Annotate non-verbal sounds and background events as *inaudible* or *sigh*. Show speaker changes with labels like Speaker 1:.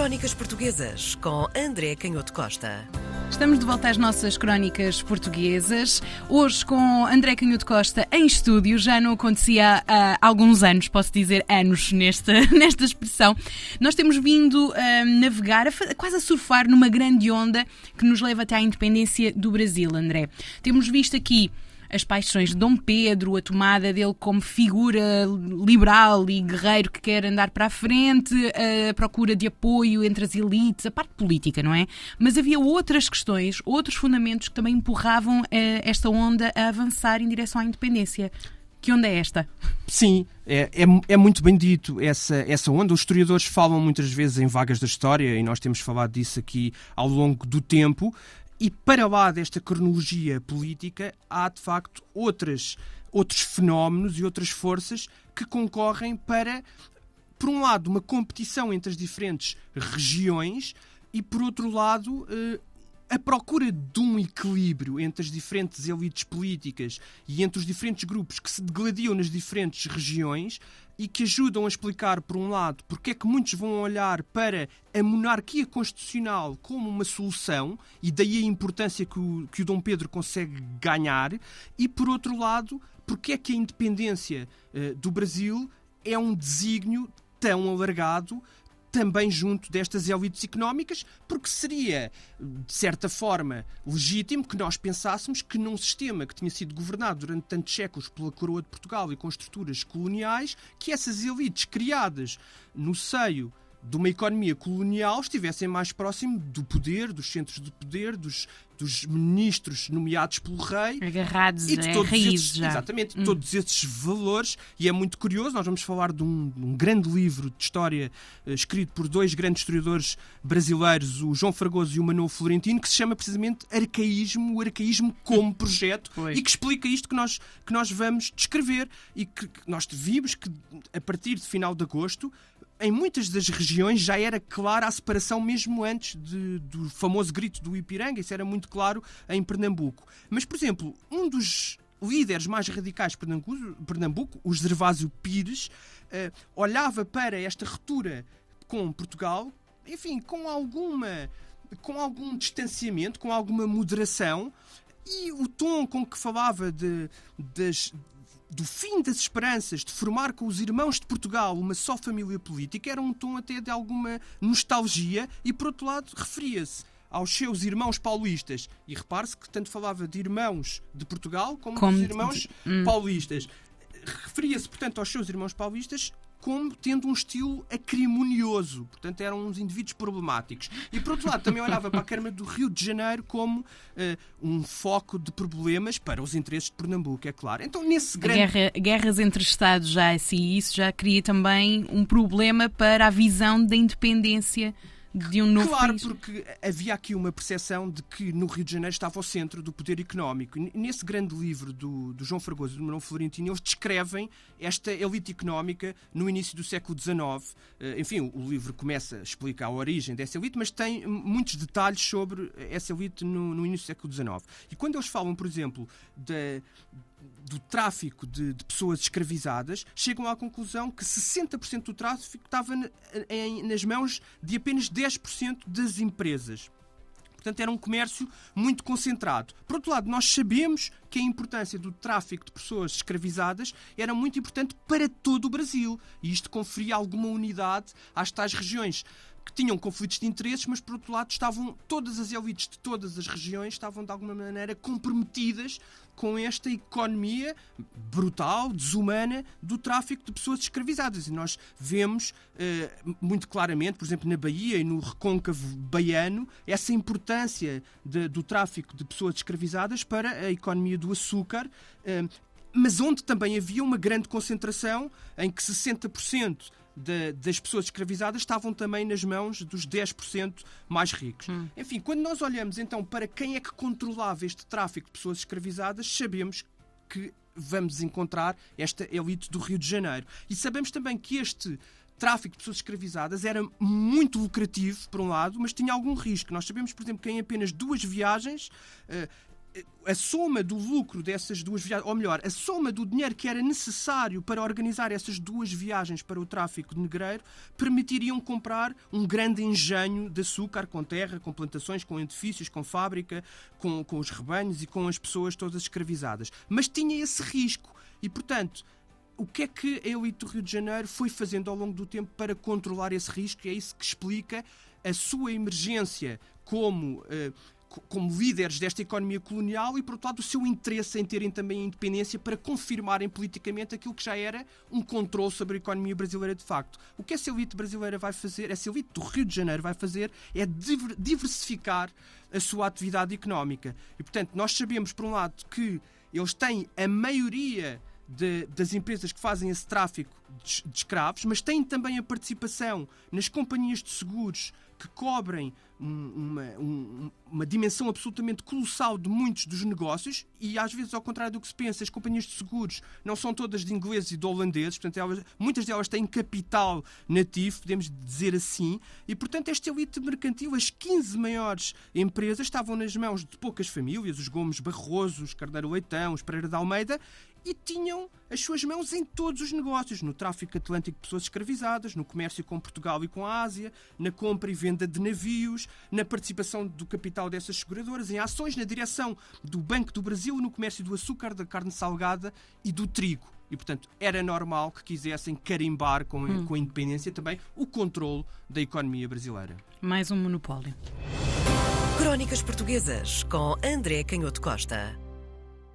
Speaker 1: Crónicas Portuguesas com André Canhoto Costa.
Speaker 2: Estamos de volta às nossas crónicas portuguesas. Hoje com André Canhoto Costa em estúdio. Já não acontecia há alguns anos, posso dizer anos nesta, *laughs* nesta expressão. Nós temos vindo a navegar, a, quase a surfar numa grande onda que nos leva até à independência do Brasil, André. Temos visto aqui as paixões de Dom Pedro, a tomada dele como figura liberal e guerreiro que quer andar para a frente, a procura de apoio entre as elites, a parte política, não é? Mas havia outras questões, outros fundamentos que também empurravam eh, esta onda a avançar em direção à independência. Que onda é esta?
Speaker 3: Sim, é, é, é, muito bem dito essa, essa onda. Os historiadores falam muitas vezes em vagas da história e nós temos falado disso aqui ao longo do tempo. E para lá desta cronologia política, há de facto outras, outros fenómenos e outras forças que concorrem para, por um lado, uma competição entre as diferentes regiões e, por outro lado, eh, a procura de um equilíbrio entre as diferentes elites políticas e entre os diferentes grupos que se degladiam nas diferentes regiões e que ajudam a explicar, por um lado, porque é que muitos vão olhar para a monarquia constitucional como uma solução, e daí a importância que o, que o Dom Pedro consegue ganhar, e por outro lado, porque é que a independência uh, do Brasil é um desígnio tão alargado também junto destas elites económicas, porque seria, de certa forma, legítimo que nós pensássemos que num sistema que tinha sido governado durante tantos séculos pela coroa de Portugal e com estruturas coloniais, que essas elites criadas no seio de uma economia colonial estivessem mais próximo do poder, dos centros de poder, dos, dos ministros nomeados pelo rei.
Speaker 2: Agarrados e de todos esses, já.
Speaker 3: Exatamente, hum. todos esses valores. E é muito curioso, nós vamos falar de um, um grande livro de história uh, escrito por dois grandes historiadores brasileiros, o João Fragoso e o Manuel Florentino, que se chama precisamente Arcaísmo, o Arcaísmo como projeto, *laughs* Foi. e que explica isto que nós, que nós vamos descrever. E que, que nós vimos que a partir de final de agosto em muitas das regiões já era clara a separação mesmo antes de, do famoso grito do Ipiranga, isso era muito claro em Pernambuco. Mas, por exemplo, um dos líderes mais radicais de Pernambuco, o Gervásio Pires, uh, olhava para esta ruptura com Portugal, enfim, com alguma com algum distanciamento, com alguma moderação, e o tom com que falava de, das, do fim das esperanças de formar com os irmãos de Portugal uma só família política era um tom até de alguma nostalgia e, por outro lado, referia-se aos seus irmãos paulistas. E repare-se que tanto falava de irmãos de Portugal como, como dos irmãos de... Hum. paulistas. Referia-se, portanto, aos seus irmãos paulistas como tendo um estilo acrimonioso. Portanto, eram uns indivíduos problemáticos. E, por outro lado, também olhava para a Câmara do Rio de Janeiro como uh, um foco de problemas para os interesses de Pernambuco, é claro. Então, nesse grande...
Speaker 2: Guerra, guerras entre Estados já assim, isso já cria também um problema para a visão da independência de um novo
Speaker 3: claro,
Speaker 2: país.
Speaker 3: porque havia aqui uma percepção de que no Rio de Janeiro estava o centro do poder económico. Nesse grande livro do, do João Fragoso e do Manuel Florentino, eles descrevem esta elite económica no início do século XIX. Eh, enfim, o livro começa a explicar a origem dessa elite, mas tem muitos detalhes sobre essa elite no, no início do século XIX. E quando eles falam, por exemplo, da do tráfico de, de, pessoas escravizadas, chegam à conclusão que 60% do tráfico estava em, nas mãos de apenas 10% das empresas. Portanto, era um comércio muito concentrado. Por outro lado, nós sabemos que a importância do tráfico de pessoas escravizadas era muito importante para todo o Brasil. E isto conferia alguma unidade às tais regiões que tinham conflitos de interesses, mas por outro lado estavam todas as elites de todas as regiões estavam de alguma maneira comprometidas com esta economia brutal, desumana do tráfico de pessoas escravizadas. E nós vemos uh, muito claramente, por exemplo, na Bahia e no recôncavo baiano, essa importância de, do tráfico de pessoas escravizadas para a economia do açúcar. Uh, mas onde também havia uma grande concentração em que 60% de, das pessoas escravizadas estavam também nas mãos dos 10% mais ricos. Hum. Enfim, quando nós olhamos então para quem é que controlava este tráfico de pessoas escravizadas, sabemos que vamos encontrar esta elite do Rio de Janeiro. E sabemos também que este tráfico de pessoas escravizadas era muito lucrativo, por um lado, mas tinha algum risco. Nós sabemos, por exemplo, que em apenas duas viagens uh, a soma do lucro dessas duas viagens, ou melhor, a soma do dinheiro que era necessário para organizar essas duas viagens para o tráfico de negreiro, permitiriam comprar um grande engenho de açúcar com terra, com plantações, com edifícios, com fábrica, com, com os rebanhos e com as pessoas todas escravizadas. Mas tinha esse risco e, portanto, o que é que a elite do Rio de Janeiro foi fazendo ao longo do tempo para controlar esse risco? É isso que explica a sua emergência como. Uh, como líderes desta economia colonial e, por outro lado, o seu interesse em terem também a independência para confirmarem politicamente aquilo que já era um controle sobre a economia brasileira de facto. O que essa elite brasileira vai fazer, essa elite do Rio de Janeiro vai fazer, é diversificar a sua atividade económica. E, portanto, nós sabemos, por um lado, que eles têm a maioria de, das empresas que fazem esse tráfico de, de, escravos, mas têm também a participação nas companhias de seguros que cobrem uma, uma, uma, dimensão absolutamente colossal de muitos dos negócios e às vezes ao contrário do que se pensa as companhias de seguros não são todas de ingleses e de holandeses portanto elas, muitas delas têm capital nativo podemos dizer assim e portanto esta elite mercantil as 15 maiores empresas estavam nas mãos de poucas famílias os Gomes Barroso, os Carneiro Leitão os Pereira de Almeida e tinham as suas mãos em todos os negócios, no tráfico atlântico de pessoas escravizadas, no comércio com Portugal e com a Ásia, na compra e venda de navios, na participação do capital dessas seguradoras, em ações na direção do Banco do Brasil no comércio do açúcar, da carne salgada e do trigo. E, portanto, era normal que quisessem carimbar com, hum. com a independência também o controle da economia brasileira.
Speaker 2: Mais um monopólio.
Speaker 1: Crónicas Portuguesas com André Canhoto Costa.